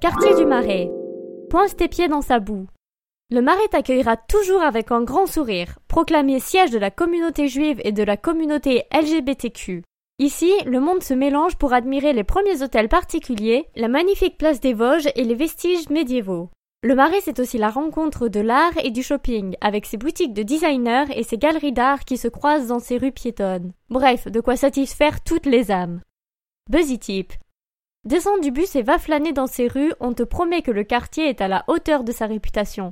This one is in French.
Quartier du Marais. Pointe tes pieds dans sa boue. Le Marais t'accueillera toujours avec un grand sourire, proclamé siège de la communauté juive et de la communauté LGBTQ. Ici, le monde se mélange pour admirer les premiers hôtels particuliers, la magnifique place des Vosges et les vestiges médiévaux. Le Marais, c'est aussi la rencontre de l'art et du shopping, avec ses boutiques de designers et ses galeries d'art qui se croisent dans ses rues piétonnes. Bref, de quoi satisfaire toutes les âmes. Buzzy Tip. Descends du bus et va flâner dans ces rues, on te promet que le quartier est à la hauteur de sa réputation.